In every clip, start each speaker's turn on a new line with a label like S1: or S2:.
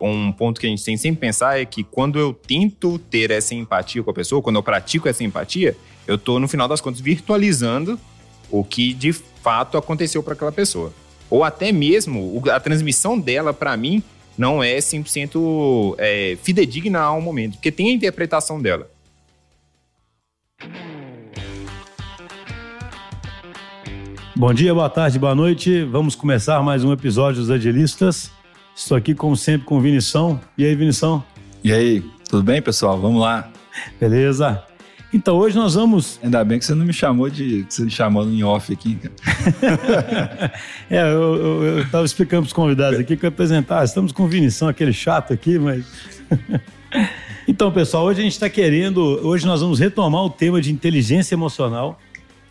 S1: um ponto que a gente tem sempre pensar é que quando eu tento ter essa empatia com a pessoa, quando eu pratico essa empatia, eu tô, no final das contas, virtualizando o que de fato aconteceu para aquela pessoa. Ou até mesmo a transmissão dela para mim não é 100% é, fidedigna ao momento, porque tem a interpretação dela.
S2: Bom dia, boa tarde, boa noite. Vamos começar mais um episódio dos Agilistas. Estou aqui, como sempre, com o Vinição. E aí, Vinição?
S3: E aí, tudo bem, pessoal? Vamos lá.
S2: Beleza. Então, hoje nós vamos.
S3: Ainda bem que você não me chamou de. Que você me chamou em off aqui,
S2: cara. é, eu estava explicando para os convidados aqui que eu ia apresentar. Estamos com o Vinição, aquele chato aqui, mas. então, pessoal, hoje a gente está querendo. Hoje nós vamos retomar o tema de inteligência emocional.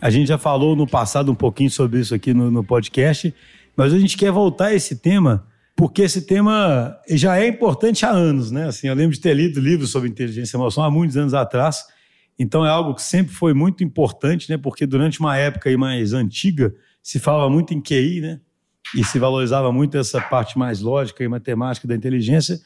S2: A gente já falou no passado um pouquinho sobre isso aqui no, no podcast, mas a gente quer voltar a esse tema porque esse tema já é importante há anos, né? Assim, eu lembro de ter lido livros sobre inteligência emocional há muitos anos atrás. Então é algo que sempre foi muito importante, né? Porque durante uma época mais antiga se falava muito em QI, né? E se valorizava muito essa parte mais lógica e matemática da inteligência.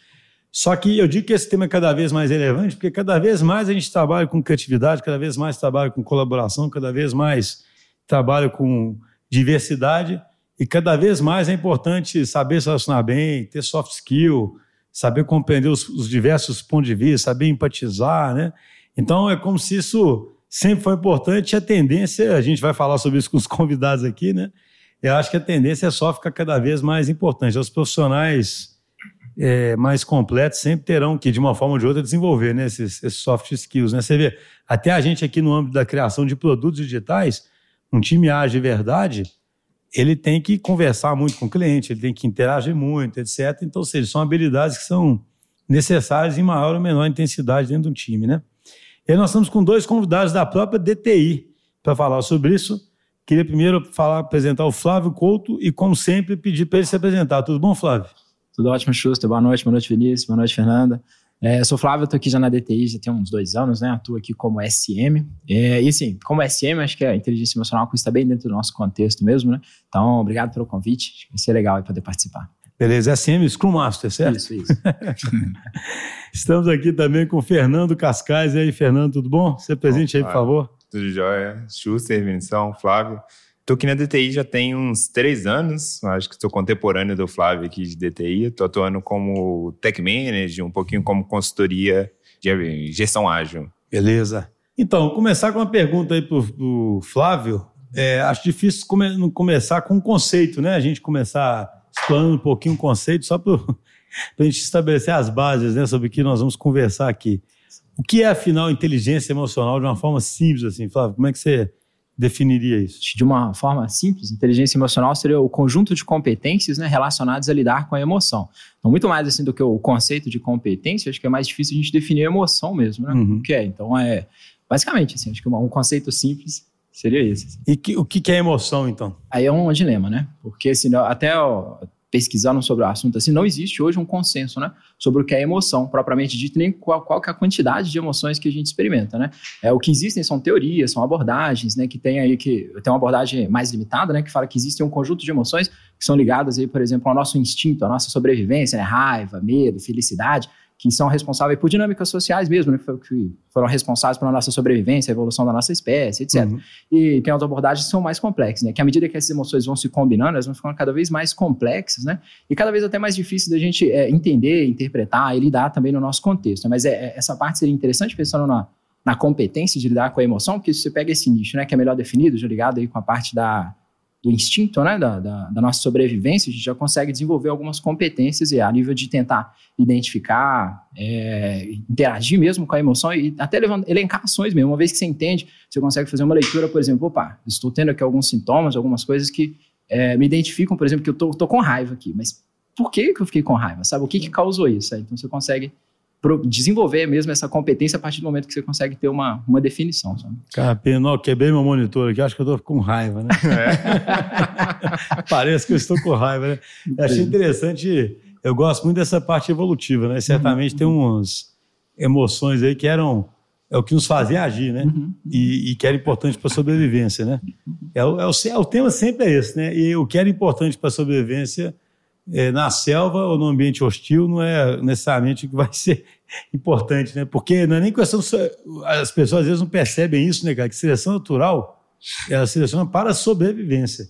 S2: Só que eu digo que esse tema é cada vez mais relevante, porque cada vez mais a gente trabalha com criatividade, cada vez mais trabalha com colaboração, cada vez mais trabalha com diversidade. E cada vez mais é importante saber se relacionar bem, ter soft skill, saber compreender os, os, diversos pontos de vista, saber empatizar, né? Então é como se isso sempre foi importante a tendência, a gente vai falar sobre isso com os convidados aqui, né? Eu acho que a tendência é só ficar cada vez mais importante. Os profissionais é, mais completos sempre terão que, de uma forma ou de outra, desenvolver né, esses, esses soft skills. Né? Você vê, até a gente aqui no âmbito da criação de produtos digitais, um time age de verdade, ele tem que conversar muito com o cliente, ele tem que interagir muito, etc. Então, ou seja, são habilidades que são necessárias em maior ou menor intensidade dentro de um time, né? E nós estamos com dois convidados da própria DTI para falar sobre isso. Queria primeiro falar, apresentar o Flávio Couto e, como sempre, pedir para ele se apresentar. Tudo bom, Flávio?
S4: Tudo ótimo, Schuster. Boa noite, boa noite, Vinícius. Boa noite, Fernanda. É, eu sou Flávio, estou aqui já na DTI já tem uns dois anos, né? Atuo aqui como SM. É, e assim, como SM, acho que a inteligência emocional está bem dentro do nosso contexto mesmo, né? Então, obrigado pelo convite. Acho que vai ser legal poder participar.
S2: Beleza, SM Scrum Master, certo?
S4: Isso, isso.
S2: Estamos aqui também com o Fernando Cascais. E aí, Fernando, tudo bom? Você presente aí, por favor.
S1: Tudo jóia. Schuster, Vinição, Flávio. Estou aqui na DTI já tem uns três anos, acho que estou contemporâneo do Flávio aqui de DTI. Estou atuando como tech manager, um pouquinho como consultoria de gestão ágil.
S2: Beleza. Então, começar com uma pergunta aí para o Flávio. É, acho difícil come, começar com um conceito, né? A gente começar explorando um pouquinho o conceito, só para a gente estabelecer as bases né, sobre o que nós vamos conversar aqui. O que é, afinal, inteligência emocional de uma forma simples, assim, Flávio? Como é que você definiria isso?
S4: De uma forma simples, inteligência emocional seria o conjunto de competências né, relacionadas a lidar com a emoção. Então, muito mais assim do que o conceito de competência, acho que é mais difícil a gente definir a emoção mesmo, né? Uhum. O que é? Então, é basicamente, assim, acho que um conceito simples seria esse. Assim.
S2: E que, o que é emoção, então?
S4: Aí é um dilema, né? Porque assim, até ó, pesquisando sobre o assunto, assim, não existe hoje um consenso, né, sobre o que é emoção, propriamente dito, nem qual, qual que é a quantidade de emoções que a gente experimenta, né. É, o que existem são teorias, são abordagens, né, que tem aí que tem uma abordagem mais limitada, né, que fala que existe um conjunto de emoções que são ligadas aí, por exemplo, ao nosso instinto, à nossa sobrevivência, né, raiva, medo, felicidade, que são responsáveis por dinâmicas sociais mesmo, né, que foram responsáveis pela nossa sobrevivência, a evolução da nossa espécie, etc. Uhum. E tem outras abordagens que são mais complexas, né, que à medida que essas emoções vão se combinando, elas vão ficando cada vez mais complexas, né, e cada vez até mais difícil da gente é, entender, interpretar e lidar também no nosso contexto. Né? Mas é, é, essa parte seria interessante pensando na, na competência de lidar com a emoção, porque se você pega esse nicho, né, que é melhor definido, já ligado aí com a parte da do instinto, né, da, da, da, nossa sobrevivência, a gente já consegue desenvolver algumas competências a nível de tentar identificar, é, interagir mesmo com a emoção e até levantar, elencar ações mesmo. Uma vez que você entende, você consegue fazer uma leitura, por exemplo, opa, estou tendo aqui alguns sintomas, algumas coisas que é, me identificam, por exemplo, que eu tô com raiva aqui, mas por que, que eu fiquei com raiva? Sabe, o que, que causou isso? Então você consegue desenvolver mesmo essa competência a partir do momento que você consegue ter uma, uma definição. Sabe?
S2: Cara, Penó, quebrei meu monitor aqui, acho que eu estou com raiva, né? É. Parece que eu estou com raiva, né? Eu achei interessante, eu gosto muito dessa parte evolutiva, né? Certamente uhum. tem umas emoções aí que eram é o que nos fazia agir, né? Uhum. E, e, que era importante para a sobrevivência, né? É o, é, o, é o tema sempre é esse, né? E o que era importante para a sobrevivência é, na selva ou no ambiente hostil não é necessariamente o que vai ser importante, né? Porque não é nem questão. As pessoas às vezes não percebem isso, né, cara? Que seleção natural ela seleciona para a sobrevivência.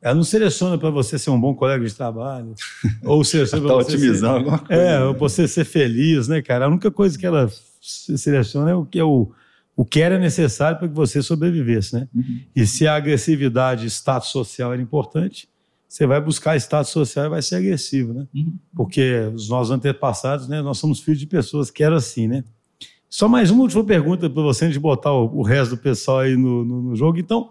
S2: Ela não seleciona para você ser um bom colega de trabalho, ou seleciona para
S3: Tá
S2: você
S3: otimizando alguma coisa.
S2: é, ou você ser feliz, né, cara? A única coisa que ela se- seleciona é o que é o, o que era necessário para que você sobrevivesse, né? E se a agressividade, status social era importante, você vai buscar status social e vai ser agressivo, né?
S4: Uhum.
S2: Porque os nossos antepassados, né, nós somos filhos de pessoas que eram assim, né? Só mais uma última pergunta para você, antes de botar o, o resto do pessoal aí no, no- no jogo. Então,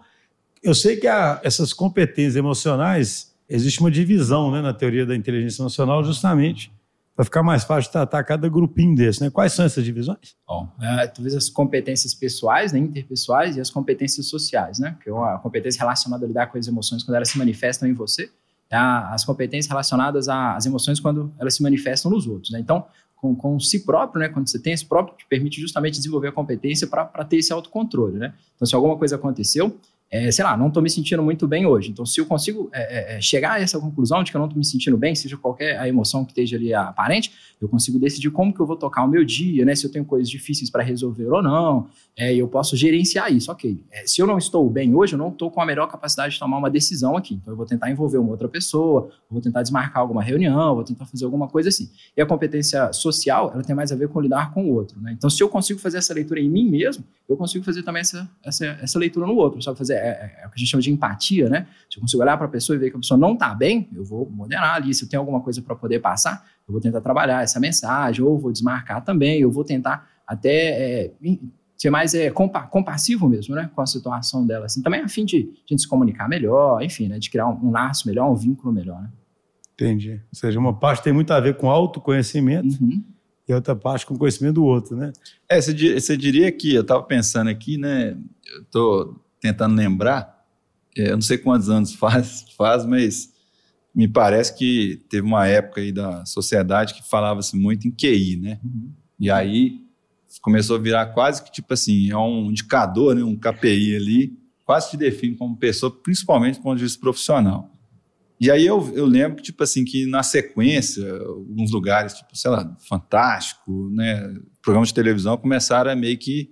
S2: eu sei que a- essas competências emocionais, existe uma divisão né, na teoria da inteligência emocional, justamente para ficar mais fácil tratar cada grupinho desse. Né? Quais são essas divisões?
S4: Bom, é, talvez as competências pessoais, né, interpessoais, e as competências sociais, né? Que é uma competência relacionada a lidar com as emoções quando elas se manifestam em você, a- as competências relacionadas às emoções quando elas se manifestam nos outros, né? Então, com, com si próprio, né? Quando você tem esse próprio, te permite justamente desenvolver a competência para ter esse autocontrole, né? Então, se alguma coisa aconteceu, é, sei lá, não estou me sentindo muito bem hoje. Então, se eu consigo é, é, é, chegar a essa conclusão de que eu não estou me sentindo bem, seja qualquer a emoção que esteja ali aparente, eu consigo decidir como que eu vou tocar o meu dia, né? Se eu tenho coisas difíceis para resolver ou não, é, eu posso gerenciar isso, ok. É, se eu não estou bem hoje, eu não estou com a melhor capacidade de tomar uma decisão aqui. Então, eu vou tentar envolver uma outra pessoa, vou tentar desmarcar alguma reunião, vou tentar fazer alguma coisa assim. E a competência social, ela tem mais a ver com lidar com o outro, né? Então, se eu consigo fazer essa leitura em mim mesmo, eu consigo fazer também essa, essa, essa leitura no outro. Sabe fazer, é, é- é o que a gente chama de empatia, né? Se eu consigo olhar para a pessoa e ver que a pessoa não está bem, eu vou moderar ali. Se eu tenho alguma coisa para poder passar, eu vou tentar trabalhar essa mensagem, ou vou desmarcar também, eu vou tentar até é, ser mais é, compa compassivo mesmo, né? Com a situação dela, assim. Também a fim de a gente se comunicar melhor, enfim, né? De criar um, um laço melhor, um vínculo melhor, né?
S2: Entendi. Ou seja, uma parte tem muito a ver com autoconhecimento
S4: Uhum.
S2: e a outra parte com conhecimento do outro, né?
S3: É, você, di- você diria que, eu estava pensando aqui, né? Eu estou tentando lembrar, é, eu não sei quantos anos faz, faz, mas me parece que teve uma época aí da sociedade que falava-se muito em QI, né?
S4: Uhum.
S3: E aí começou a virar quase que tipo assim, é um indicador, né? um KPI ali, quase te define como pessoa, principalmente do ponto de vista profissional. E aí eu, eu lembro que, tipo assim, que na sequência, alguns lugares, tipo, sei lá, Fantástico, né, programas de televisão começaram a meio que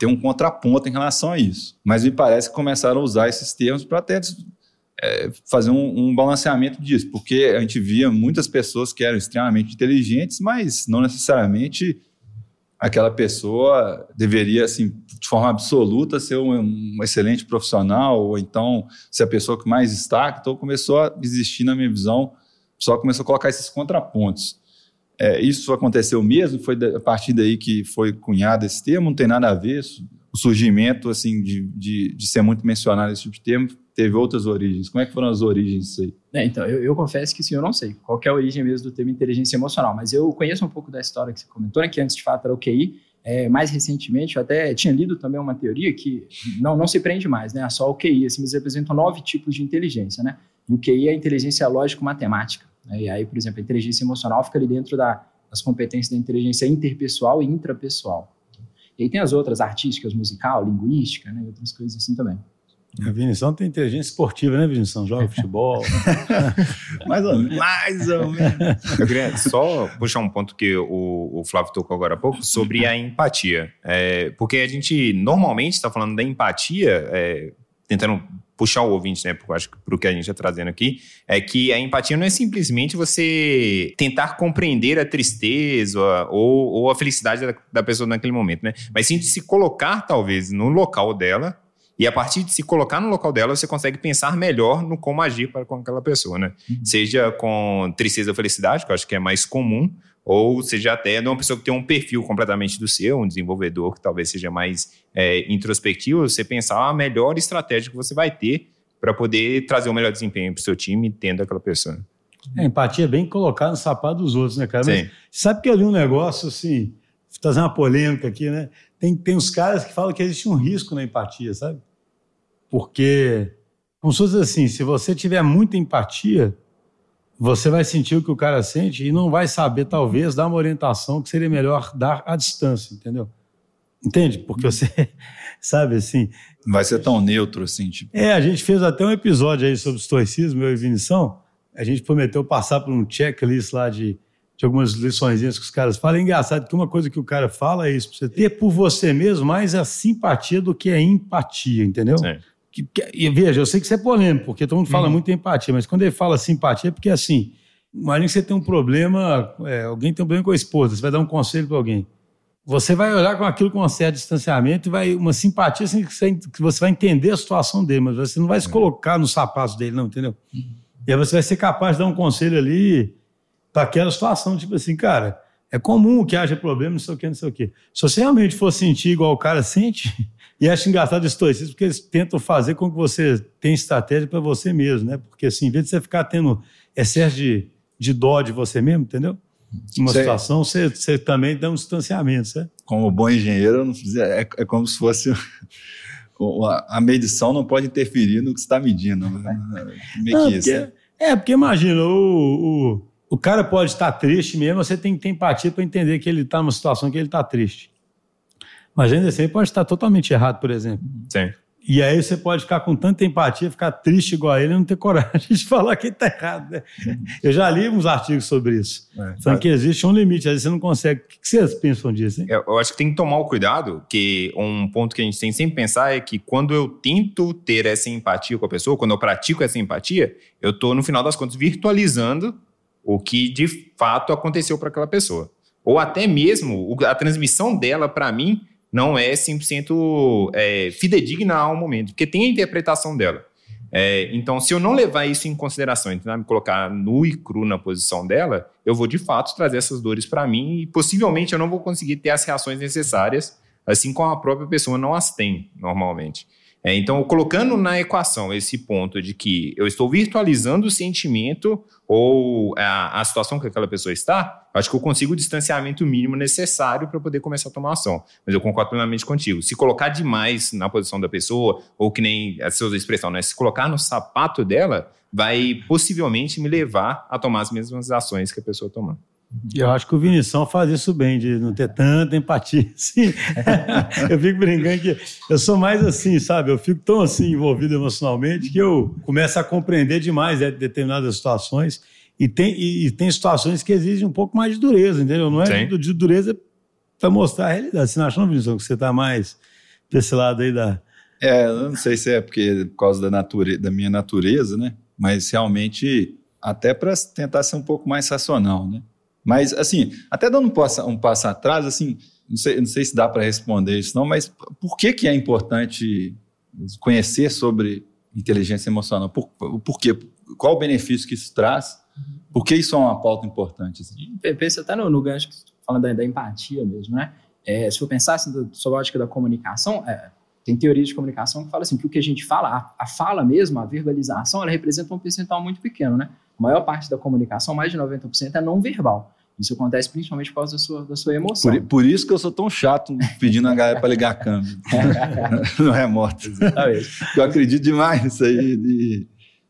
S3: ter um contraponto em relação a isso. Mas me parece que começaram a usar esses termos para até é, fazer um, um balanceamento disso, porque a gente via muitas pessoas que eram extremamente inteligentes, mas não necessariamente aquela pessoa deveria, assim, de forma absoluta, ser um, um excelente profissional, ou então ser a pessoa que mais destaca. Então começou a existir, na minha visão, só começou a colocar esses contrapontos. É, isso aconteceu mesmo? Foi a partir daí que foi cunhado esse termo? Não tem nada a ver? O surgimento, assim, de, de, de ser muito mencionado esse tipo de termo, teve outras origens. Como é que foram as origens disso aí?
S4: É, então, eu, eu confesso que sim, eu não sei qual é a origem mesmo do termo inteligência emocional, mas eu conheço um pouco da história que você comentou, né, que antes de fato era o QI. É, mais recentemente, eu até tinha lido também uma teoria que não, não se prende mais, né? Só o QI, assim, mas representam nove tipos de inteligência, né? E o QI é a inteligência lógico-matemática. Né? E aí, por exemplo, a inteligência emocional fica ali dentro da, das competências da inteligência interpessoal e intrapessoal. E aí tem as outras, artísticas, musical, linguística, né? E outras coisas assim também.
S2: A Vinição tem inteligência esportiva, né, Vinição? Joga futebol.
S3: Mais ou menos. Mais ou menos.
S1: Eu queria só puxar um ponto que o, o Flávio tocou agora há pouco sobre a empatia. É, porque a gente normalmente está falando da empatia, é, tentando puxar o ouvinte, né? Porque eu acho que para o que a gente está trazendo aqui, é que a empatia não é simplesmente você tentar compreender a tristeza ou, ou a felicidade da, da pessoa naquele momento, né? Mas sim de se colocar, talvez, no local dela. E a partir de se colocar no local dela, você consegue pensar melhor no como agir para com aquela pessoa, né? Seja com tristeza ou felicidade, que eu acho que é mais comum, ou seja até de uma pessoa que tem um perfil completamente do seu, um desenvolvedor que talvez seja mais é, introspectivo, você pensar a melhor estratégia que você vai ter para poder trazer o melhor desempenho para o seu time, tendo aquela pessoa.
S2: É, empatia é bem colocar no sapato dos outros, né, cara? Mas
S1: Sim.
S2: sabe que eu li um negócio assim, trazer uma polêmica aqui, né? Tem, tem uns caras que falam que existe um risco na empatia, sabe? Porque, como se fosse assim, se você tiver muita empatia, você vai sentir o que o cara sente e não vai saber, talvez, dar uma orientação que seria melhor dar à distância, entendeu? Entende? Porque você, sabe assim,
S3: Não vai ser tão neutro assim, tipo.
S2: é, a gente fez até um episódio aí sobre estoicismo, eu e Vinição, a gente prometeu passar por um checklist lá de, de algumas lições que os caras falam. É engraçado que uma coisa que o cara fala é isso, você ter por você mesmo mais a simpatia do que a empatia, entendeu? Sim. Que, que, e veja, eu sei que isso é polêmico, porque todo mundo fala uhum. muito em empatia, mas quando ele fala simpatia é porque assim, imagina que você tem um problema, é, alguém tem um problema com a esposa, você vai dar um conselho para alguém. Você vai olhar com aquilo com um certo distanciamento e vai uma simpatia assim, que, você, que você vai entender a situação dele, mas você não vai se é. colocar nos sapatos dele, não, entendeu? Uhum. E aí você vai ser capaz de dar um conselho ali para aquela situação, tipo assim, cara, é comum que haja problema, não sei o que, não sei o que. Se você realmente for sentir igual o cara sente, e acho engraçado isso, porque eles tentam fazer com que você tenha estratégia para você mesmo, né? Porque assim, em vez de você ficar tendo excesso de, de dó de você mesmo, entendeu? Uma situação, você, você também dá um distanciamento, certo?
S3: Como bom engenheiro, é, é como se fosse a medição não pode interferir no que você está medindo. Né?
S2: Não, porque, é? é, porque imagina, o, o, o cara pode estar triste mesmo, você tem que ter empatia para entender que ele está numa situação que ele está triste. Mas ainda assim, ele pode estar totalmente errado, por exemplo.
S1: Sim.
S2: E aí você pode ficar com tanta empatia, ficar triste igual a ele e não ter coragem de falar que está errado. Né? Eu já li uns artigos sobre isso. É, falando que existe um limite, às vezes você não consegue. O que vocês pensam disso? Hein?
S1: Eu acho que tem que tomar o cuidado, que um ponto que a gente tem sempre pensar é que quando eu tento ter essa empatia com a pessoa, quando eu pratico essa empatia, eu estou, no final das contas, virtualizando o que de fato aconteceu para aquela pessoa. Ou até mesmo a transmissão dela para mim não é 100% é, fidedigna ao momento, porque tem a interpretação dela. É, então, se eu não levar isso em consideração, tentar me colocar nu e cru na posição dela, eu vou de fato trazer essas dores para mim e possivelmente eu não vou conseguir ter as reações necessárias, assim como a própria pessoa não as tem normalmente. É, então, colocando na equação esse ponto de que eu estou virtualizando o sentimento ou a, a situação que aquela pessoa está, acho que eu consigo o distanciamento mínimo necessário para poder começar a tomar ação. Mas eu concordo plenamente contigo. Se colocar demais na posição da pessoa, ou que nem a sua expressão, né? Se colocar no sapato dela, vai possivelmente me levar a tomar as mesmas ações que a pessoa tomando.
S2: Eu acho que o Vinição faz isso bem, de não ter tanta empatia. Assim. eu fico brincando que eu sou mais assim, sabe? Eu fico tão assim envolvido emocionalmente que eu começo a compreender demais né, determinadas situações. E tem, e, e, tem situações que exigem um pouco mais de dureza, entendeu? Não é de, de dureza para mostrar a realidade. Você não acha, não, Vinição, que você está mais desse lado aí da.
S3: É, eu não sei se é porque por causa da, nature, da minha natureza, né? Mas realmente, até para tentar ser um pouco mais racional, né? Mas, assim, até dando um passo, um passo atrás, assim, não sei, não sei se dá para responder isso não, mas por que, que é importante conhecer sobre inteligência emocional? Por, por quê? Qual o benefício que isso traz? Por que isso é uma pauta importante? Assim?
S4: Pensa até no, no gancho que tá falando da, da, empatia mesmo, né? É, se for pensar assim, sobre a ótica da comunicação, é, tem teorias de comunicação que falam assim, que o que a gente fala, a, a fala mesmo, a verbalização, ela representa um percentual muito pequeno, né? A maior parte da comunicação, mais de 90%, é não verbal. Isso acontece principalmente por causa da sua, da sua emoção.
S3: Por, por isso que eu sou tão chato pedindo a galera para ligar a câmera no remoto. Exatamente. Eu acredito demais nisso aí. De...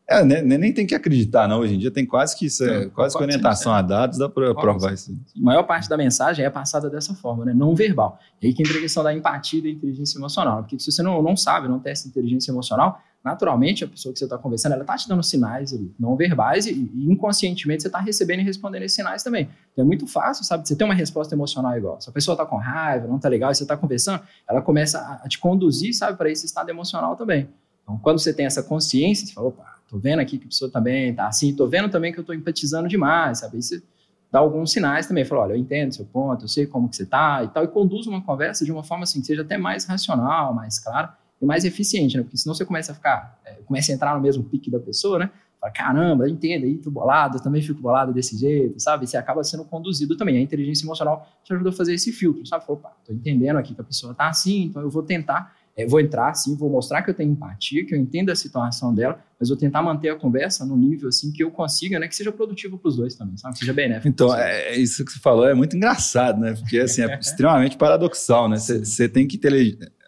S3: É, nem, nem tem que acreditar, não. Hoje em dia tem quase que isso, é, quase que orientação a dados, dá para provar isso.
S4: A maior parte da mensagem é passada dessa forma, né? não verbal. E aí que entra a questão da empatia e da inteligência emocional. Porque se você não, não sabe, não testa inteligência emocional, naturalmente a pessoa que você está conversando, ela está te dando sinais não verbais e, e inconscientemente você está recebendo e respondendo esses sinais também. Então é muito fácil, sabe? Você tem uma resposta emocional igual. Se a pessoa está com raiva, não está legal, e você está conversando, ela começa a, a te conduzir, sabe, para esse estado emocional também. Então quando você tem essa consciência, você fala, opa, tô vendo aqui que a pessoa também tá assim, tô vendo também que eu tô empatizando demais, sabe? Aí você dá alguns sinais também, fala, olha, eu entendo seu ponto, eu sei como que você tá e tal, e conduz uma conversa de uma forma assim que seja até mais racional, mais clara e mais eficiente, né? Porque senão você começa a ficar, é, começa a entrar no mesmo pique da pessoa, né? Fala, caramba, entenda aí, tô bolado, eu também fico bolado desse jeito, sabe? Você acaba sendo conduzido também. A inteligência emocional te ajudou a fazer esse filtro, sabe? Falou, opa, tô entendendo aqui que a pessoa tá assim, então eu vou tentar, é, vou entrar assim, vou mostrar que eu tenho empatia, que eu entendo a situação dela, mas vou tentar manter a conversa no nível assim que eu consiga, né? Que seja produtivo para os dois também, sabe? Que seja benéfico.
S3: Então, é, é, isso que você falou é muito engraçado, né? Porque assim, é extremamente paradoxal, né? Você tem que ter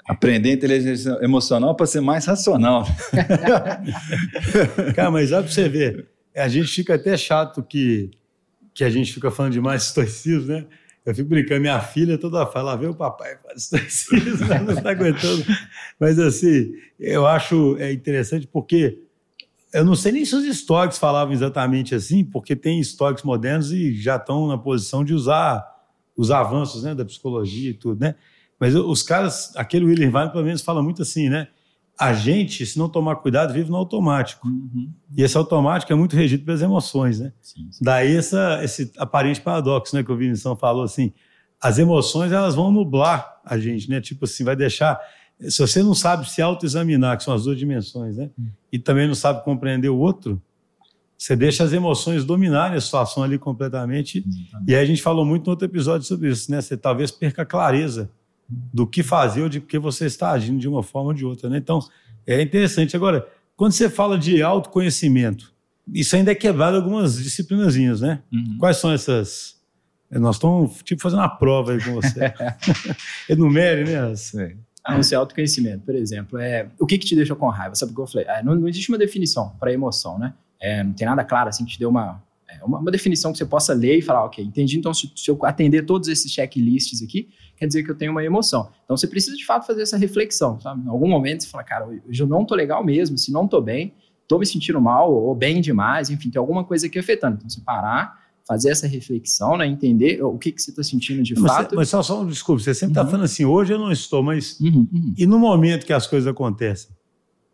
S3: Aprender inteligência emocional para ser mais racional.
S2: Cara, mas olha para você ver, a gente fica até chato que, que a gente fica falando demais estoicismo, né? Eu fico brincando, minha filha toda fala, vê o papai faz estoicismo, não está aguentando. Mas assim, eu acho é interessante porque Eu não sei nem se os estoques falavam exatamente assim, porque tem estoques modernos e já estão na posição de usar os avanços né, da psicologia e tudo, né? Mas os caras, aquele William Vine, pelo menos, fala muito assim, né? A gente, se não tomar cuidado, vive no automático.
S4: Uhum.
S2: E esse automático é muito regido pelas emoções, né?
S4: Sim, sim.
S2: Daí essa, esse aparente paradoxo, né? Que o Vinição falou assim, as emoções, elas vão nublar a gente, né? Tipo assim, vai deixar... Se você não sabe se autoexaminar, que são as duas dimensões, né? E também não sabe compreender o outro, você deixa as emoções dominarem a situação ali completamente. E aí a gente falou muito no outro episódio sobre isso, né? Você talvez perca a clareza do que fazer ou de que você está agindo de uma forma ou de outra, né? Então, é interessante. Agora, quando você fala de autoconhecimento, isso ainda é quebrado algumas disciplinazinhas, né?
S4: Uhum.
S2: Quais são essas? Nós estamos, tipo, fazendo uma prova aí com você. Enumere, né? as-
S4: Ah, o seu autoconhecimento, por exemplo, é o que, que te deixa com raiva? Sabe o que eu falei? Ah, não, não existe uma definição para emoção, né? É, não tem nada claro assim que te dê uma, é, uma, uma definição que você possa ler e falar, ok, entendi. Então, se, se eu atender todos esses checklists aqui, quer dizer que eu tenho uma emoção. Então, você precisa de fato fazer essa reflexão, sabe? Em algum momento você fala, cara, hoje eu não tô legal mesmo, se não tô bem, tô me sentindo mal ou bem demais, enfim, tem alguma coisa aqui afetando. Então, você parar, fazer essa reflexão, né? Entender o que, que você está sentindo de
S2: Mas,
S4: fato.
S2: mas só, só, desculpa, você sempre está
S4: Uhum.
S2: falando assim, hoje eu não estou, mas
S4: Uhum, uhum.
S2: e no momento que as coisas acontecem?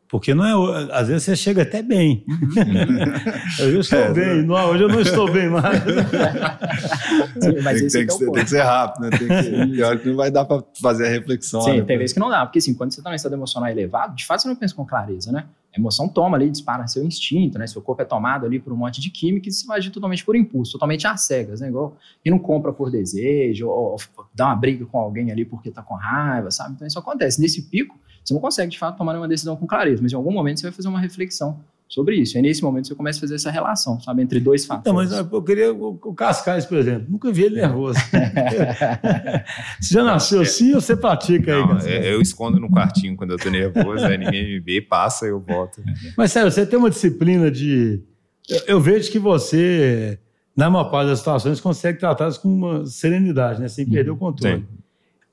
S2: Porque não é, às vezes você chega até bem. eu já estou
S3: É,
S2: bem, não, hoje eu não estou bem mais.
S4: Sim, mas
S3: tem, tem
S4: é
S3: que
S4: o
S3: ser, tem que ser rápido, né? Tem que, pior que não vai dar para fazer a reflexão.
S4: Sim,
S3: né?
S4: tem vezes que não dá, porque assim, quando você está no estado emocional elevado, de fato você não pensa com clareza, né? A emoção toma ali, dispara seu instinto, né? Seu corpo é tomado ali por um monte de química e você vai agir totalmente por impulso, totalmente às cegas, né? Igual quem não compra por desejo, ou, ou dá uma briga com alguém ali porque tá com raiva, sabe? Então isso acontece. Nesse pico, você não consegue de fato tomar uma decisão com clareza, mas em algum momento você vai fazer uma reflexão sobre isso. E nesse momento você começa a fazer essa relação, sabe? Entre dois
S2: Então,
S4: fatores.
S2: mas eu queria o, o Cascais, por exemplo. Nunca vi ele nervoso. você já nasceu assim ou você pratica aí,
S1: Não,
S2: Cascais?
S1: é- eu escondo no quartinho quando eu tô nervoso, aí ninguém me vê, passa, eu volto.
S2: Mas sério, você tem uma disciplina de. Eu, eu vejo que você, na maior parte das situações, consegue tratá-las com uma serenidade, né? Sem perder o controle.
S1: Sim.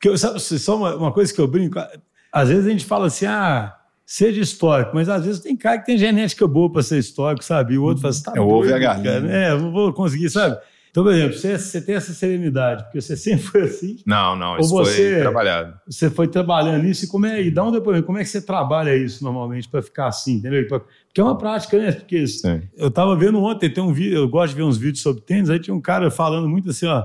S2: Porque sabe, só uma, uma coisa que eu brinco, às vezes a gente fala assim, ah, seja histórico, mas às vezes tem cara que tem genética boa para ser histórico, sabe? E o outro fala assim, tá
S3: É o ovo e a
S2: doido,
S3: galinha,
S2: cara, né? Eu não vou conseguir, sabe? Então, por exemplo, você, você tem essa serenidade, porque você sempre foi assim,
S1: Não, não, isso
S2: você-
S1: foi trabalhado.
S2: você foi trabalhando nisso e como é, e dá um depoimento, como é que você trabalha isso normalmente para ficar assim, entendeu? Porque é uma prática, né? Porque
S1: Sim.
S2: eu tava vendo ontem, tem um vídeo, eu gosto de ver uns vídeos sobre tênis, aí tinha um cara falando muito assim, ó,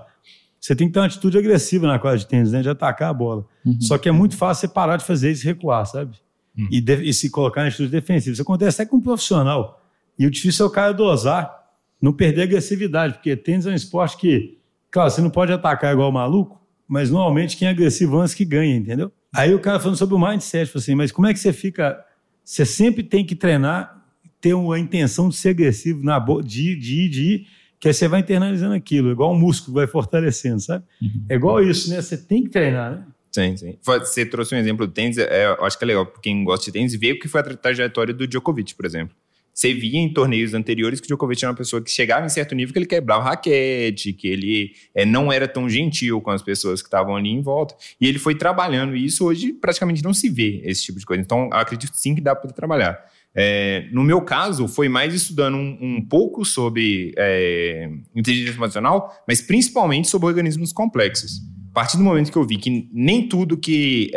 S2: você tem que ter uma atitude agressiva na quadra de tênis, né? De atacar a bola.
S4: Uhum.
S2: Só que é muito fácil você parar de fazer isso e recuar, sabe?
S1: Hum.
S2: E, de- e se colocar em atitude defensiva. Isso acontece até com um profissional. E o difícil é o cara dosar, não perder a agressividade, porque tênis é um esporte que, claro, você não pode atacar igual maluco, mas normalmente quem é agressivo antes que ganha, entendeu? Aí o cara falando sobre o mindset, falou assim, mas como é que você fica... Você sempre tem que treinar, ter uma intenção de ser agressivo, na de de ir, de ir, que aí você vai internalizando aquilo, igual um músculo vai fortalecendo, sabe? É igual isso, né? Você tem que treinar, né?
S1: Sim, sim. Você trouxe um exemplo do tênis, é, eu acho que é legal para quem gosta de tênis ver o que foi a tra- trajetória do Djokovic, por exemplo. Você via em torneios anteriores que o Djokovic era uma pessoa que chegava em certo nível que ele quebrava raquete, que ele é, não era tão gentil com as pessoas que estavam ali em volta. E ele foi trabalhando e isso hoje praticamente não se vê esse tipo de coisa. Então, eu acredito sim que dá para trabalhar. É, no meu caso, foi mais estudando um, um pouco sobre é, inteligência emocional, mas principalmente sobre organismos complexos. A partir do momento que eu vi que nem tudo que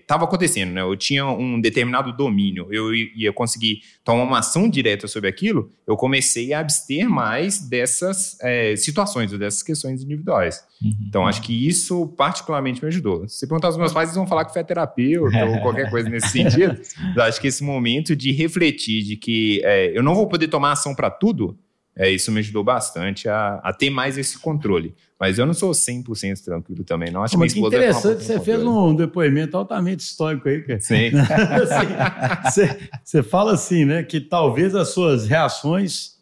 S1: estava acontecendo, né? Eu tinha um determinado domínio, eu ia conseguir tomar uma ação direta sobre aquilo, eu comecei a abster mais dessas é, situações, dessas questões individuais. Então, acho que isso particularmente me ajudou. Se você perguntar aos meus pais, eles vão falar que foi a terapeuta ou qualquer coisa nesse sentido. Eu acho que esse momento de refletir de que é, eu não vou poder tomar ação para tudo, é, isso me ajudou bastante a, a ter mais esse controle. Mas eu não sou 100% tranquilo também, não. Acho
S2: Mas
S1: que
S2: interessante, você fez um depoimento altamente histórico aí, cara.
S1: Sim,
S2: Assim, você, você fala assim, né? Que talvez as suas reações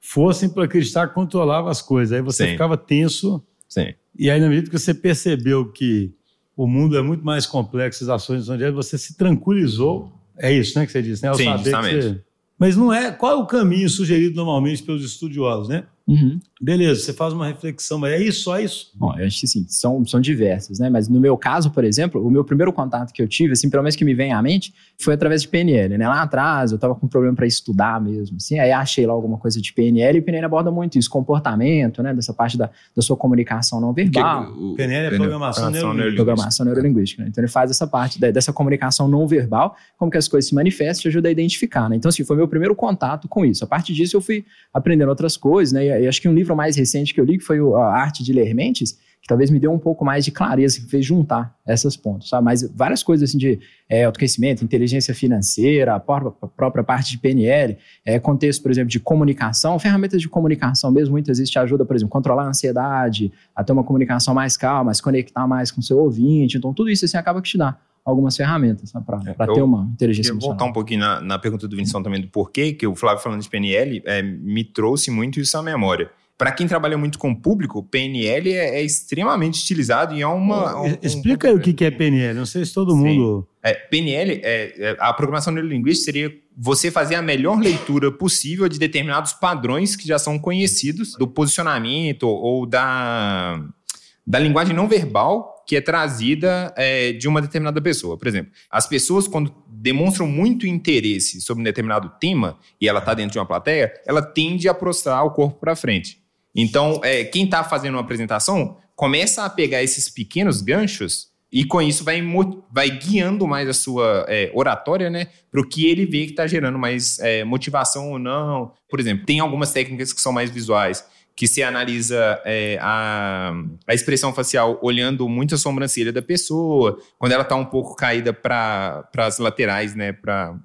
S2: fossem para acreditar que controlava as coisas. Aí você
S1: Sim.
S2: ficava tenso,
S1: sim.
S2: e aí, na medida que você percebeu que o mundo é muito mais complexo, as ações são diretas, você se tranquilizou. É isso, né, que você disse, né? Ao
S1: Sim,
S2: saber que
S1: justamente.
S2: você- Mas não é. Qual é o caminho sugerido normalmente pelos estudiosos, né?
S4: Uhum.
S2: Beleza, você faz uma reflexão, mas é isso, só isso?
S4: Bom, eu acho que sim, são, são diversas, né? Mas no meu caso, por exemplo, o meu primeiro contato que eu tive, assim, pelo menos que me vem à mente, foi através de PNL, né? Lá atrás eu tava com um problema para estudar mesmo, assim, aí achei lá alguma coisa de PNL e o PNL aborda muito isso, comportamento, né? Dessa parte da, da sua comunicação não verbal.
S3: o,
S2: PNL é
S3: PNL
S2: programação
S1: Programação
S2: neurolinguística.
S4: Programação neurolinguística, né? Então ele faz essa parte da- dessa comunicação não verbal, como que as coisas se manifestam, e ajuda a identificar, né? Então, assim, foi meu primeiro contato com isso. A partir disso, eu fui aprendendo outras coisas, né? E, e acho que um livro mais recente que eu li, que foi A Arte de Ler Mentes, que talvez me deu um pouco mais de clareza, que fez juntar essas pontas, sabe? Mas várias coisas, assim, de é, autoconhecimento, inteligência financeira, a própria, a própria parte de PNL, é, contexto, por exemplo, de comunicação, ferramentas de comunicação mesmo, muitas vezes te ajuda, por exemplo, controlar a ansiedade, a ter uma comunicação mais calma, a se conectar mais com o seu ouvinte. Então, tudo isso, assim, acaba que te dá algumas ferramentas para
S1: É,
S4: ter uma inteligência
S1: Queria voltar
S4: emocional.
S1: um pouquinho na, na pergunta do Vinicius também do porquê, que o Flávio falando de PNL é, me trouxe muito isso à memória. Para quem trabalha muito com público, PNL é, é extremamente utilizado e é uma. um-
S2: Explica aí o que é PNL, não sei se todo mundo...
S1: É, PNL, é, é, a programação neurolinguística seria você fazer a melhor leitura possível de determinados padrões que já são conhecidos do posicionamento ou da, da linguagem não verbal que é trazida é, de uma determinada pessoa. Por exemplo, as pessoas, quando demonstram muito interesse sobre um determinado tema e ela está dentro de uma plateia, ela tende a prostrar o corpo para frente. Então, é, quem está fazendo uma apresentação começa a pegar esses pequenos ganchos e com isso vai, vai guiando mais a sua é, oratória, né? Para o que ele vê que está gerando mais é, motivação ou não. Por exemplo, tem algumas técnicas que são mais visuais, que se analisa é, a, a expressão facial olhando muito a sobrancelha da pessoa, quando ela está um pouco caída para as laterais, né? Pra,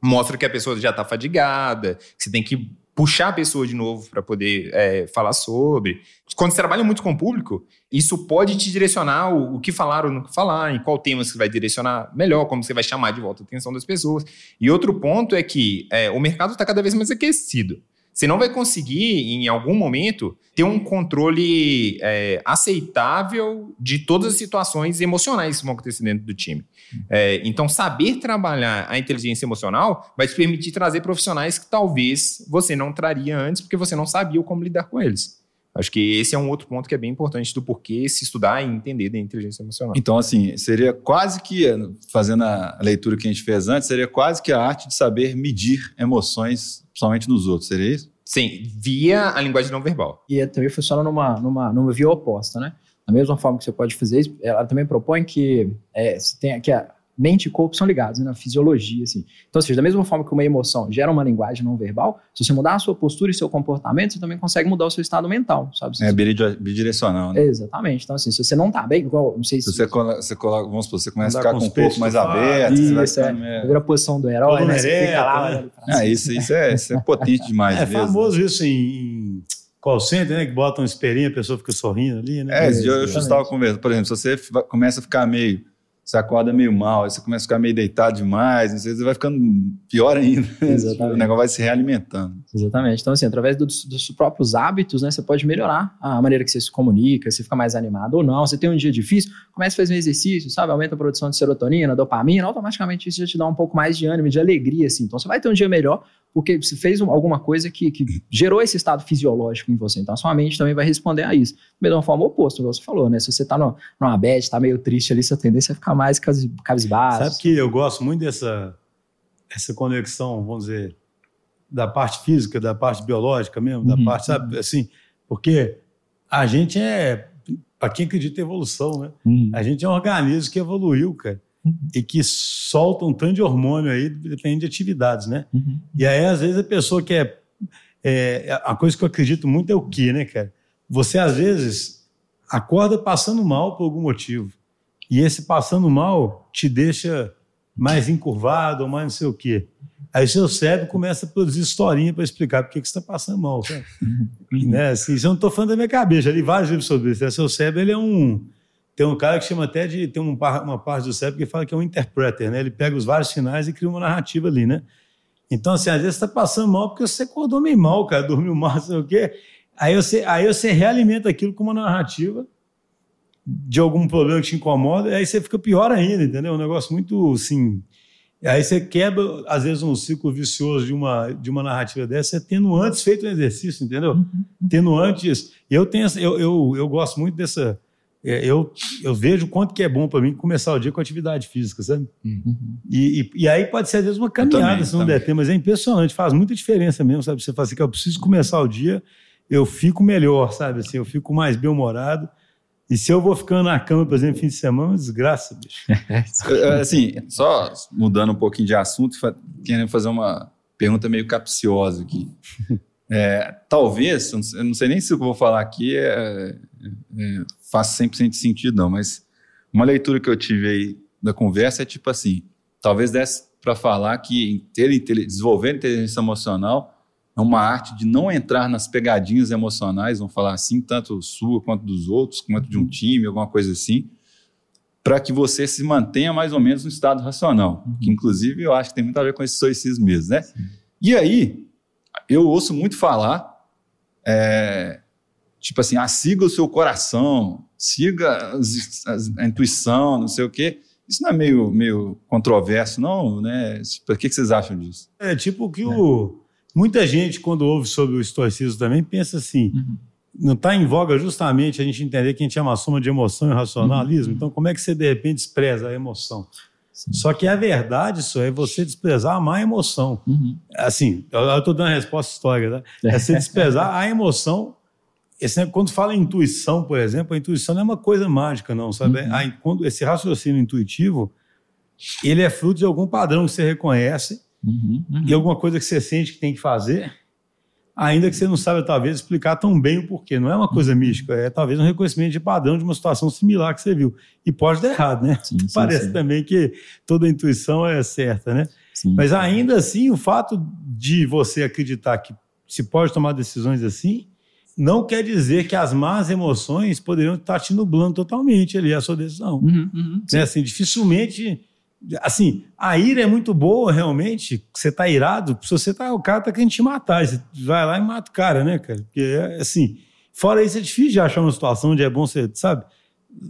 S1: mostra que a pessoa já está fadigada, que você tem que puxar a pessoa de novo para poder é, falar sobre. Quando você trabalha muito com o público, isso pode te direcionar o, o que falar ou não falar, em qual tema você vai direcionar melhor, como você vai chamar de volta a atenção das pessoas. E outro ponto é que é, o mercado está cada vez mais aquecido. Você não vai conseguir, em algum momento, ter um controle é, aceitável de todas as situações emocionais que vão acontecer dentro do time. É, então, saber trabalhar a inteligência emocional vai te permitir trazer profissionais que talvez você não traria antes, porque você não sabia como lidar com eles. Acho que esse é um outro ponto que é bem importante do porquê se estudar e entender da inteligência emocional.
S3: Então, assim, seria quase que, fazendo a leitura que a gente fez antes, seria quase que a arte de saber medir emoções, principalmente nos outros, seria isso?
S1: Sim, via a linguagem não verbal.
S4: E também funciona numa, numa, numa via oposta, né? Da mesma forma que você pode fazer isso, ela também propõe que, é, se tenha, que a mente e corpo são ligados, né? na fisiologia, assim. Então, ou seja, da mesma forma que uma emoção gera uma linguagem não verbal, se você mudar a sua postura e seu comportamento, você também consegue mudar o seu estado mental, sabe?
S3: É bidi- bidirecional, né?
S4: Exatamente. Então, assim, se você não tá bem, igual, não sei se...
S3: Se você, coloca, você coloca, vamos supor, você começa a ficar
S2: com
S3: com o corpo mais aberto, você vai
S4: Isso, é.
S3: ficando meio-
S4: Vira a posição do herói, né? Você fica lá... pra
S3: Ah, isso, isso, é, isso é potente demais.
S2: É
S3: mesmo.
S2: famoso isso em, call center, né? Que botam um espelhinho, a pessoa fica sorrindo ali, né?
S3: É, dia eu
S4: Exatamente.
S3: estava conversando. Por exemplo, se você começa a ficar meio. Você acorda meio mal, aí você começa a ficar meio deitado demais, não sei, você vai ficando pior ainda.
S4: Exatamente.
S3: O negócio vai se realimentando.
S4: Exatamente. Então, assim, através dos, dos próprios hábitos, né, você pode melhorar a maneira que você se comunica, você fica mais animado ou não. Você tem um dia difícil, começa a fazer um exercício, sabe? Aumenta a produção de serotonina, dopamina, automaticamente isso já te dá um pouco mais de ânimo, de alegria, assim. Então, você vai ter um dia melhor porque você fez um- alguma coisa que, que gerou esse estado fisiológico em você. Então, a sua mente também vai responder a isso. Da mesma forma oposto, como você falou, né? Se você tá no, numa bad, tá meio triste ali, sua tendência é ficar mais cabis- cabisbaixo.
S2: Sabe que eu gosto muito dessa essa conexão, vamos dizer, da parte física, da parte biológica mesmo, da
S4: Uhum.
S2: parte, sabe, assim, porque a gente é, para quem acredita em evolução, né?
S4: Hum.
S2: A gente é um organismo que evoluiu, cara,
S4: Uhum.
S2: E que solta um tanto de hormônio aí, depende de atividades, né?
S4: Uhum.
S2: E aí, às vezes, a pessoa que é, é. A coisa que eu acredito muito é o quê, né, cara? Você, às vezes, acorda passando mal por algum motivo. E esse passando mal te deixa mais encurvado ou mais não sei o quê. Aí seu cérebro começa a produzir historinha para explicar por que que você está passando mal. Sabe? né? Assim, isso eu não estou falando da minha cabeça, eu li vários livros sobre isso. né? Seu cérebro ele é um. Tem um cara que chama até de. Tem um par- uma parte do cérebro que fala que é um interpreter, né? Ele pega os vários sinais e cria uma narrativa ali, né? Então, assim, às vezes você está passando mal porque você acordou meio mal, cara, dormiu mal, não sei o quê. Aí você, aí você realimenta aquilo com uma narrativa de algum problema que te incomoda, e aí você fica pior ainda, entendeu? É um negócio muito, assim, Aí você quebra, às vezes, um ciclo vicioso de uma, de uma narrativa dessa, é tendo antes feito um exercício, entendeu? Uhum. Tendo antes. Eu, tenho, eu, eu, eu gosto muito dessa. É, eu, eu vejo o quanto que é bom para mim começar o dia com atividade física, sabe? Uhum. E, e, e, aí pode ser, às vezes, uma caminhada, também, se não também. der tempo, mas é impressionante, faz muita diferença mesmo, sabe? Você fala assim, que eu preciso começar o dia, eu fico melhor, sabe? Assim, eu fico mais bem-humorado e se eu vou ficando na cama, por exemplo, fim de semana, desgraça, bicho.
S3: assim, só mudando um pouquinho de assunto, querendo fazer uma pergunta meio capciosa aqui. É, talvez, eu não sei nem se o que eu vou falar aqui é, é, faça 100% de sentido, não, mas uma leitura que eu tive aí da conversa é tipo assim: talvez desse para falar que ter, desenvolver inteligência emocional é uma arte de não entrar nas pegadinhas emocionais, vamos falar assim, tanto sua quanto dos outros, quanto de um time, alguma coisa assim, para que você se mantenha mais ou menos no estado racional, uhum. que inclusive eu acho que tem muito a ver com esse stoicismo mesmo, né? Sim. E aí, eu ouço muito falar, é, tipo assim, ah, siga o seu coração, siga as, as, a intuição, não sei o quê. Isso não é meio, meio controverso, não, né? O que, que vocês acham disso?
S2: É tipo que é. o Muita gente, quando ouve sobre o estoicismo também, pensa assim: uhum. não está em voga justamente a gente entender que a gente é uma soma de emoção e racionalismo. Uhum. Então, como é que você de repente despreza a emoção? Sim. Só que a verdade, isso é você desprezar a má emoção. Uhum. Assim, eu estou dando a resposta histórica, tá? É você desprezar a emoção. Esse, quando fala em intuição, por exemplo, a intuição não é uma coisa mágica, não, sabe? Uhum. A, quando, esse raciocínio intuitivo, ele é fruto de algum padrão que você reconhece Uhum, uhum. E alguma coisa que você sente que tem que fazer, ainda que você não saiba, talvez, explicar tão bem o porquê. Não é uma coisa uhum. mística, é talvez um reconhecimento de padrão de uma situação similar que você viu. E pode dar errado, né? Sim, sim, Parece sim. também que toda intuição é certa, né? Mas ainda assim, o fato de você acreditar que se pode tomar decisões assim, não quer dizer que as más emoções poderiam estar te nublando totalmente ali a sua decisão. Uhum, uhum, né? assim, dificilmente Assim, a ira é muito boa, realmente. Você tá irado, se você tá. O cara tá querendo te matar. Você vai lá e mata o cara, né, cara? Porque, assim, fora isso, é difícil de achar uma situação onde é bom você, sabe?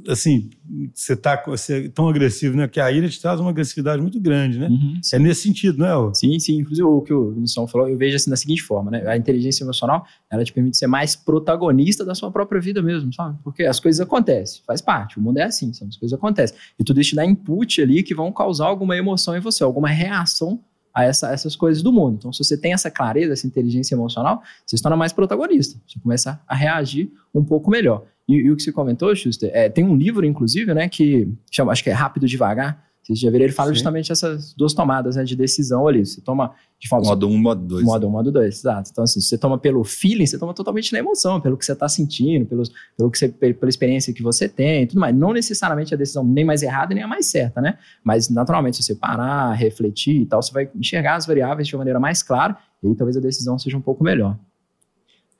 S2: Assim, você tá você é tão agressivo, né? Que a ira te traz uma agressividade muito grande, né? Uhum, é nesse sentido, é? O...
S4: Sim, sim. Inclusive, o que o Vinicius falou, eu vejo assim da seguinte forma, né? A inteligência emocional, ela te permite ser mais protagonista da sua própria vida mesmo, sabe? Porque as coisas acontecem, faz parte. O mundo é assim, sabe? as coisas acontecem. E tudo isso te dá input ali que vão causar alguma emoção em você, alguma reação a essa, essas coisas do mundo. Então, se você tem essa clareza, essa inteligência emocional, você se torna mais protagonista. Você começa a reagir um pouco melhor. E, e o que você comentou, Schuster, é, tem um livro, inclusive, né, que chama, acho que é Rápido Devagar. Vocês já viram, ele fala Sim. justamente essas duas tomadas né, de decisão ali. Você toma de forma.
S3: Modo 1, um, modo 2.
S4: Modo 1, um, modo 2, exato. Então, assim, você toma pelo feeling, você toma totalmente na emoção, pelo que você está sentindo, pelo, pelo que você, pela experiência que você tem tudo mais. Não necessariamente a decisão nem mais errada nem a mais certa, né? Mas, naturalmente, se você parar, refletir e tal, você vai enxergar as variáveis de uma maneira mais clara e aí talvez a decisão seja um pouco melhor.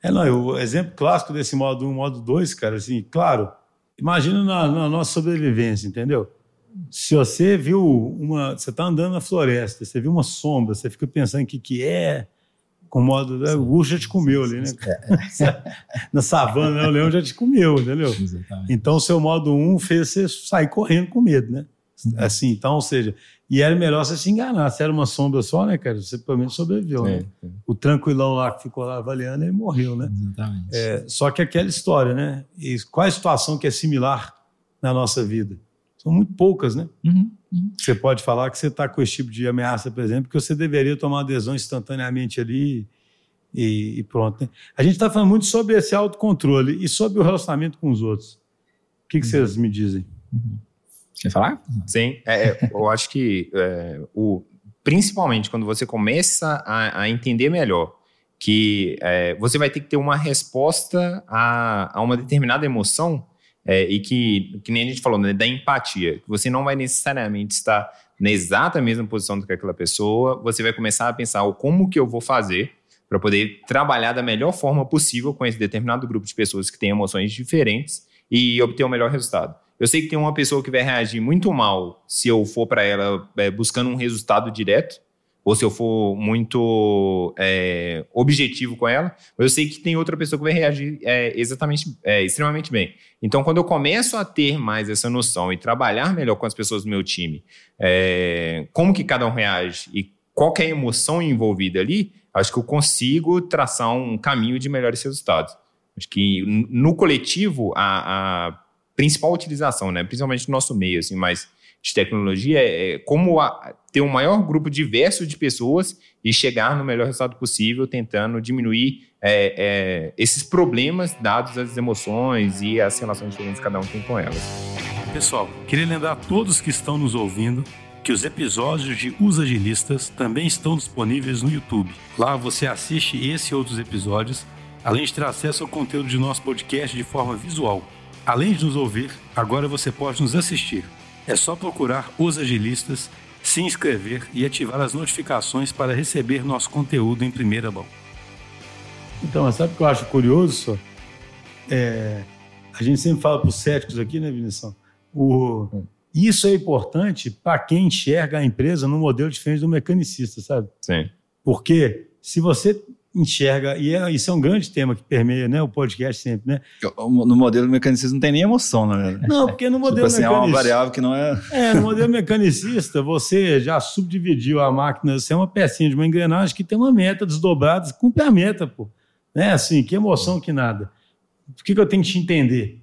S2: É, não, o exemplo clássico desse modo 1, modo 2, cara, assim, claro, imagina na, na, nossa sobrevivência, entendeu? Se você viu uma. Você está andando na floresta, você viu uma sombra, você fica pensando o que, que é, com modo. Né, o urso já te comeu ali, né? na savana, né, o leão já te comeu, entendeu? Exatamente. Então, o seu modo 1 fez você sair correndo com medo, né? Assim, então, ou seja, e era melhor você se enganar. Se era uma sombra só, né, cara? Você pelo menos sobreviveu, é, né? É. O tranquilão lá que ficou lá avaliando, ele morreu, né? Exatamente. É, só que aquela história, né? E qual a situação que é similar na nossa vida? São muito poucas, né? Uhum, uhum. Você pode falar que você está com esse tipo de ameaça, por exemplo, que você deveria tomar uma adesão instantaneamente ali e, e pronto. Né? A gente está falando muito sobre esse autocontrole e sobre o relacionamento com os outros. O que, que uhum. vocês me dizem?
S4: Quer falar?
S1: Sim, é, é, eu acho que é, o, principalmente quando você começa a, a entender melhor que é, você vai ter que ter uma resposta a, a uma determinada emoção é, e que, que nem a gente falou, né, da empatia. Você não vai necessariamente estar na exata mesma posição do que aquela pessoa, você vai começar a pensar o como que eu vou fazer para poder trabalhar da melhor forma possível com esse determinado grupo de pessoas que têm emoções diferentes e obter o melhor resultado. Eu sei que tem uma pessoa que vai reagir muito mal se eu for para ela é, buscando um resultado direto, ou se eu for muito é, objetivo com ela, eu sei que tem outra pessoa que vai reagir é, exatamente, é, extremamente bem. Então, quando eu começo a ter mais essa noção e trabalhar melhor com as pessoas do meu time, é, como que cada um reage e qual é a emoção envolvida ali, acho que eu consigo traçar um caminho de melhores resultados. Acho que no coletivo, a, a principal utilização, né, principalmente no nosso meio, assim, mas de tecnologia é, é como a, ter um maior grupo diverso de pessoas e chegar no melhor resultado possível, tentando diminuir é, é, esses problemas dados às emoções e as relações diferentes que cada um tem com elas.
S2: Pessoal, queria lembrar a todos que estão nos ouvindo que os episódios de Os Agilistas também estão disponíveis no YouTube. Lá você assiste esse e outros episódios, além de ter acesso ao conteúdo de nosso podcast de forma visual. Além de nos ouvir, agora você pode nos assistir. É só procurar Os Agilistas se inscrever e ativar as notificações para receber nosso conteúdo em primeira mão. Então, sabe o que eu acho curioso? Só? É, a gente sempre fala para os céticos aqui, né, Vinição? O, isso é importante para quem enxerga a empresa num modelo diferente do mecanicista, sabe?
S1: Sim.
S2: Porque se você enxerga, e é, isso é um grande tema que permeia né, o podcast sempre, né?
S3: No modelo mecanicista não tem nem emoção, né?
S2: Não, porque no tipo modelo
S3: tipo assim, mecanicista... é uma variável que não é...
S2: É, no modelo mecanicista, você já subdividiu a máquina, você é uma pecinha de uma engrenagem que tem uma meta desdobrada, cumpre a meta, pô. Né, assim, que emoção que nada. O que, que eu tenho que te entender?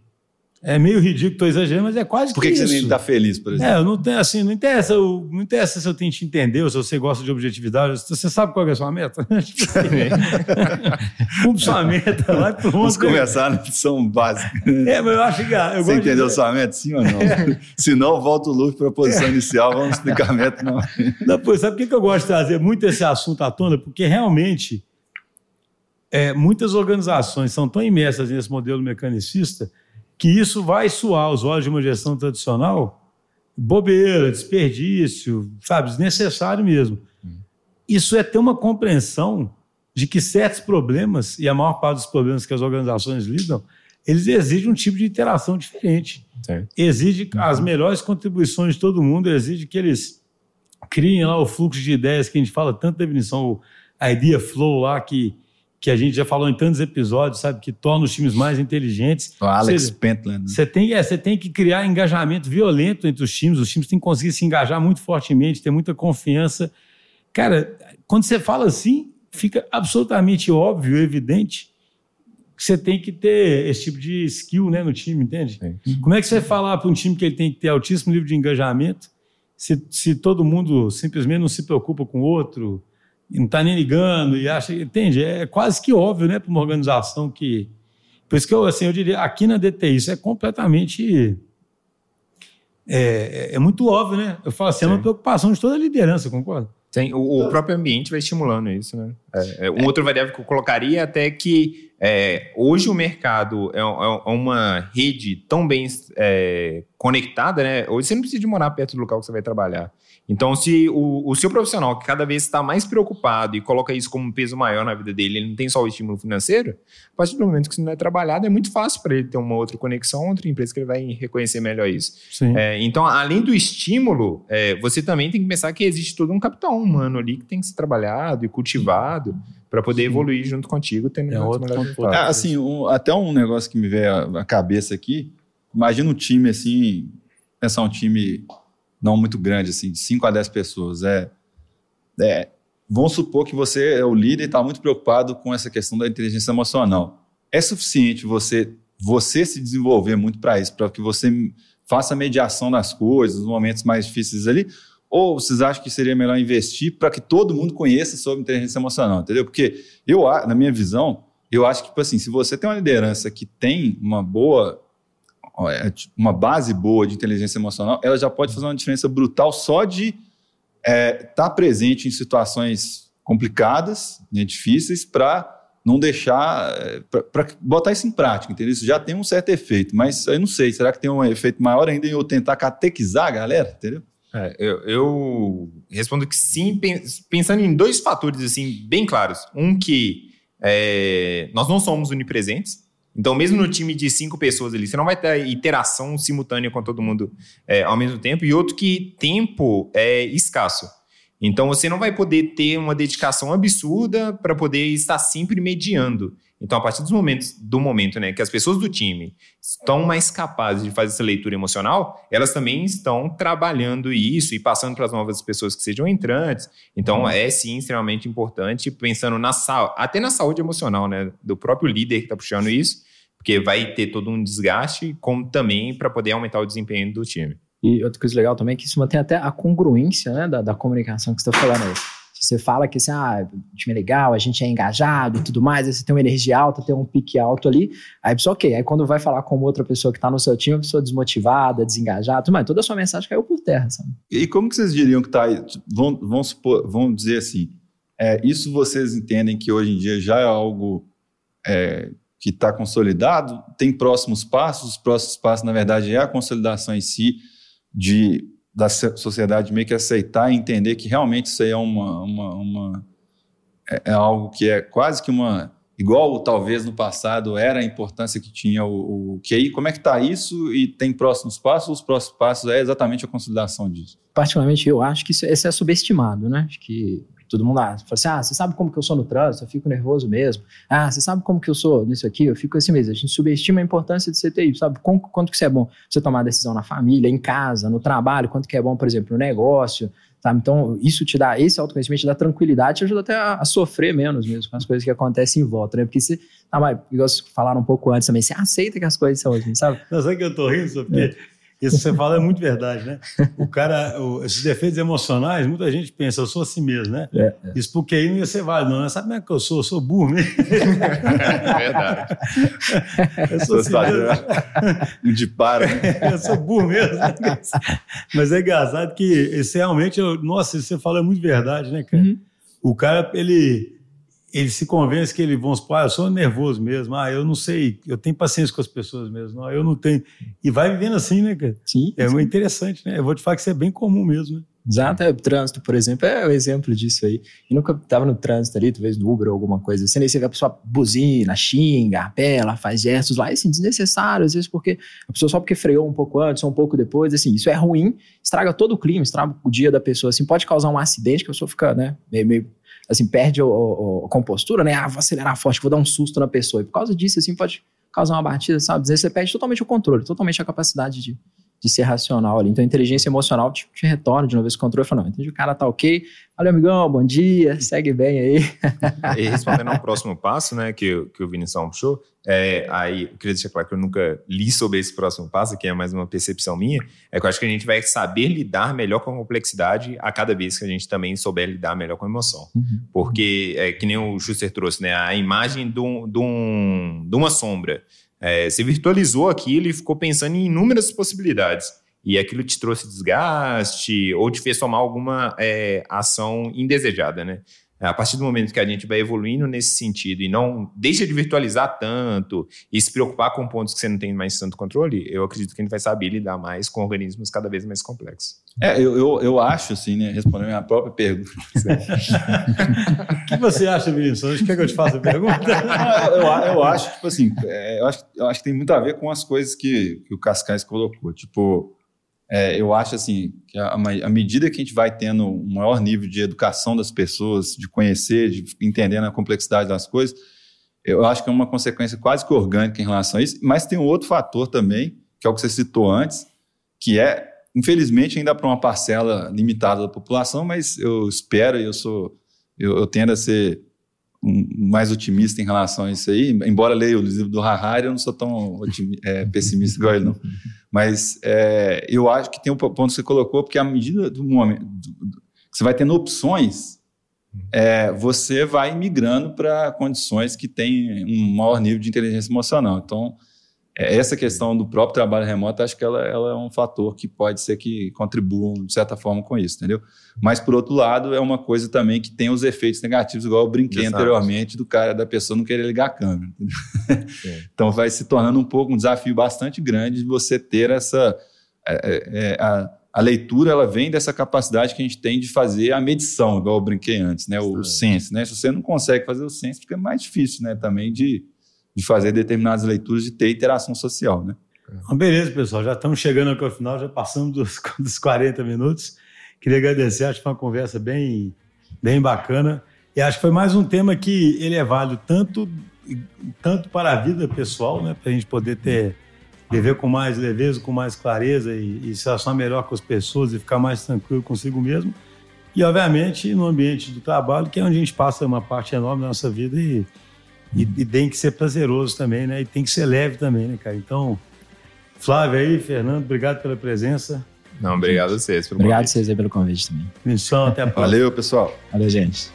S2: É meio ridículo, estou exagerando, mas é quase
S3: Por que,
S2: que,
S3: que você nem está feliz, por exemplo?
S2: É, não tem, assim, não interessa, não interessa se eu tenho que te entender ou se você gosta de objetividade. Você sabe qual é a sua meta? Tipo assim, cumpre sua meta, vai pronto.
S3: Vamos começar na lição básica.
S2: É, mas eu acho que... Eu
S3: você entendeu de... sua meta, sim ou não? É. Se não, volta o Luffy para a posição inicial, vamos explicar a meta. Não.
S2: Depois, sabe por que eu gosto de trazer muito esse assunto à tona? Porque realmente é, muitas organizações são tão imersas nesse modelo mecanicista que isso vai suar os olhos de uma gestão tradicional bobeira, desperdício, sabe, desnecessário mesmo. Hum. Isso é ter uma compreensão de que certos problemas, e a maior parte dos problemas que as organizações lidam, eles exigem um tipo de interação diferente. Exige uhum. as melhores contribuições de todo mundo, exige que eles criem lá o fluxo de ideias que a gente fala tanto definição, o idea flow lá, que que a gente já falou em tantos episódios, sabe, que torna os times mais inteligentes.
S3: O Alex Pentland.
S2: Né? Você tem, é, você tem que criar engajamento violento entre os times, os times têm que conseguir se engajar muito fortemente, ter muita confiança. Cara, quando você fala assim, fica absolutamente óbvio, evidente, que você tem que ter esse tipo de skill né, no time, entende? Sim. Como é que você vai falar para um time que ele tem que ter altíssimo nível de engajamento se, se todo mundo simplesmente não se preocupa com o outro? E não está nem ligando e acha, entende? É quase que óbvio, né, para uma organização que. Por isso que eu, assim, eu diria, aqui na DTI, isso é completamente. É, é, é muito óbvio, né? Eu falo assim, Sim. é uma preocupação de toda a liderança, concorda?
S1: Tem, o, o, próprio ambiente vai estimulando isso, né? É, é, um outro variável que eu colocaria é até que é, hoje o mercado é, é uma rede tão bem conectada, né? Hoje você não precisa de morar perto do local que você vai trabalhar. Então, se o, o seu profissional, que cada vez está mais preocupado e coloca isso como um peso maior na vida dele, ele não tem só o estímulo financeiro, a partir do momento que isso não é trabalhado, é muito fácil para ele ter uma outra conexão, outra empresa que ele vai reconhecer melhor isso. É, então, além do estímulo, é, você também tem que pensar que existe todo um capital humano ali que tem que ser trabalhado e cultivado para poder Sim. evoluir junto contigo, tendo
S3: é outro é, assim, um, até um negócio que me veio à cabeça aqui, imagina um time assim, pensar um time não muito grande, assim, de 5 a 10 pessoas. É, é, vamos supor que você é o líder e está muito preocupado com essa questão da inteligência emocional. É suficiente você, você se desenvolver muito para isso, para que você faça a mediação das coisas, nos momentos mais difíceis ali? Ou vocês acham que seria melhor investir para que todo mundo conheça sobre inteligência emocional, entendeu? Porque eu, na minha visão, eu acho que, tipo assim, se você tem uma liderança que tem uma boa é, uma base boa de inteligência emocional, ela já pode fazer uma diferença brutal só de estar é, tá presente em situações complicadas, né, difíceis, para não deixar, é, para botar isso em prática, entendeu? Isso já tem um certo efeito, mas eu não sei, será que tem um efeito maior ainda em eu tentar catequizar a galera, entendeu?
S1: É, eu, eu, respondo que sim, pensando em dois fatores assim bem claros. Um que é, nós não somos onipresentes, então, mesmo no time de cinco pessoas ali, você não vai ter interação simultânea com todo mundo é, ao mesmo tempo. E outro que tempo é escasso. Então você não vai poder ter uma dedicação absurda para poder estar sempre mediando. Então, a partir dos momentos, do momento né, que as pessoas do time estão mais capazes de fazer essa leitura emocional, elas também estão trabalhando isso e passando para as novas pessoas que sejam entrantes. Então, uhum. é sim extremamente importante, pensando na até na saúde emocional né, do próprio líder que está puxando isso, porque vai ter todo um desgaste, como também para poder aumentar o desempenho do time.
S4: E outra coisa legal também é que isso mantém até a congruência né, da, da comunicação que você está falando aí. Você fala que assim, ah, o time é legal, a gente é engajado e tudo mais, aí você tem uma energia alta, tem um pique alto ali, aí a pessoa, ok. Aí quando vai falar com outra pessoa que está no seu time, a pessoa desmotivada, desengajada, tudo mais, toda a sua mensagem caiu por terra, sabe?
S3: E como que vocês diriam que tá aí? Vão, vão, supor, vão dizer assim, é, isso vocês entendem que hoje em dia já é algo é, que está consolidado? Tem próximos passos? Os próximos passos, na verdade, é a consolidação em si de da sociedade meio que aceitar e entender que realmente isso aí é uma, uma, uma é, é, algo que é quase que uma igual talvez no passado era a importância que tinha o, o QI. Como é que está isso e tem próximos passos? Os próximos passos é exatamente a consolidação disso.
S4: Particularmente eu acho que isso, esse é subestimado, né? Acho que Todo mundo ah, fala assim: ah, você sabe como que eu sou no trânsito? Eu fico nervoso mesmo. Ah, você sabe como que eu sou nisso aqui? Eu fico assim mesmo. A gente subestima a importância de CTI, sabe? Quanto, quanto que isso é bom você tomar decisão na família, em casa, no trabalho, quanto que é bom, por exemplo, no negócio, sabe? Então, isso te dá, esse autoconhecimento te dá tranquilidade, te ajuda até a, a sofrer menos mesmo com as coisas que acontecem em volta, né? Porque você, tá, mas, igual vocês falaram um pouco antes também, você aceita que as coisas são assim, sabe?
S2: Não, sabe que eu tô rindo, Sofia? É. Isso que você fala é muito verdade, né? O cara, o, esses defeitos emocionais, muita gente pensa, eu sou assim mesmo, né? É, é. Isso porque aí não ia ser válido, não. Né? Sabe como é que eu sou? Eu sou burro mesmo.
S1: É verdade.
S3: Eu sou assim mesmo. de para. Né?
S2: Eu sou burro mesmo. Mas é engraçado que esse realmente, eu, nossa, isso que você fala é muito verdade, né, cara? Uhum. O cara, ele ele se convence que ele, vamos supor, ah, eu sou nervoso mesmo, ah, eu não sei, eu tenho paciência com as pessoas mesmo, não, eu não tenho. E vai vivendo assim, né, cara?
S4: Sim.
S2: É
S4: sim.
S2: muito interessante, né? Eu vou te falar que isso é bem comum mesmo, né?
S4: Exato, é, o trânsito, por exemplo, é o um exemplo disso aí. E nunca estava no trânsito ali, talvez no Uber ou alguma coisa assim, aí você vê a pessoa buzina, xinga, apela, faz gestos lá, e assim, desnecessário, às vezes porque a pessoa só porque freou um pouco antes ou um pouco depois, assim, isso é ruim, estraga todo o clima, estraga o dia da pessoa, assim, pode causar um acidente que a pessoa fica, né, meio, meio assim, perde a compostura, né? Ah, vou acelerar forte, vou dar um susto na pessoa. E por causa disso, assim, pode causar uma batida, sabe? Às vezes você perde totalmente o controle, totalmente a capacidade de, de ser racional ali. Então, a inteligência emocional te, te retorna de novo esse controle fala, não, entendi, o cara tá ok, valeu, amigão, bom dia, segue bem aí.
S1: e respondendo ao próximo passo, né, que, que o Vinição puxou, é, aí eu queria deixar claro que eu nunca li sobre esse próximo passo, que é mais uma percepção minha, é que eu acho que a gente vai saber lidar melhor com a complexidade a cada vez que a gente também souber lidar melhor com a emoção. Uhum. Porque, é, que nem o Schuster trouxe, né, a imagem de, um, de, um, de uma sombra, é, você virtualizou aquilo e ficou pensando em inúmeras possibilidades. E aquilo te trouxe desgaste ou te fez tomar alguma é, ação indesejada, né? A partir do momento que a gente vai evoluindo nesse sentido e não deixa de virtualizar tanto e se preocupar com pontos que você não tem mais tanto controle, eu acredito que a gente vai saber lidar mais com organismos cada vez mais complexos.
S3: É, eu, eu, eu acho, assim, né, respondendo a minha própria pergunta.
S2: o que você acha, Vinícius? Quer que eu te faça a pergunta?
S3: eu, eu, acho, tipo assim, é, eu, acho, eu acho que tem muito a ver com as coisas que, que o Cascais colocou. Tipo, é, eu acho assim que à medida que a gente vai tendo um maior nível de educação das pessoas, de conhecer, de entendendo a complexidade das coisas, eu acho que é uma consequência quase que orgânica em relação a isso. Mas tem um outro fator também, que é o que você citou antes, que é, infelizmente, ainda para uma parcela limitada da população, mas eu espero e eu sou, eu, eu tendo a ser mais otimista em relação a isso aí, embora leia o livro do Harari, eu não sou tão é, pessimista igual ele, não. Mas é, eu acho que tem um ponto que você colocou, porque à medida do momento que você vai tendo opções, é, você vai migrando para condições que têm um maior nível de inteligência emocional. Então, essa questão do próprio trabalho remoto, acho que ela, ela, é um fator que pode ser que contribua de certa forma com isso, entendeu? Mas, por outro lado, é uma coisa também que tem os efeitos negativos, igual eu brinquei Exato. anteriormente, do cara, da pessoa não querer ligar a câmera. então, vai se tornando um pouco um desafio bastante grande de você ter essa... É, é, é, a, a leitura, ela vem dessa capacidade que a gente tem de fazer a medição, igual eu brinquei antes, né? O, o sense, né? Se você não consegue fazer o sense, fica mais difícil, né? Também de de fazer determinadas leituras, de ter interação social, né?
S2: Beleza, pessoal, já estamos chegando aqui ao final, já passamos dos, dos 40 minutos. Queria agradecer, acho que foi uma conversa bem, bem bacana. E acho que foi mais um tema que ele é válido tanto, tanto para a vida pessoal, né? Para a gente poder ter viver com mais leveza, com mais clareza e, e se relacionar melhor com as pessoas e ficar mais tranquilo consigo mesmo. E, obviamente, no ambiente do trabalho, que é onde a gente passa uma parte enorme da nossa vida e, e, e tem que ser prazeroso também, né? E tem que ser leve também, né, cara? Então, Flávio aí, Fernando, obrigado pela presença.
S1: Não, obrigado a vocês.
S4: Obrigado a vocês aí pelo convite também.
S2: Missão, até a próxima.
S3: Valeu, pessoal.
S4: Valeu, gente.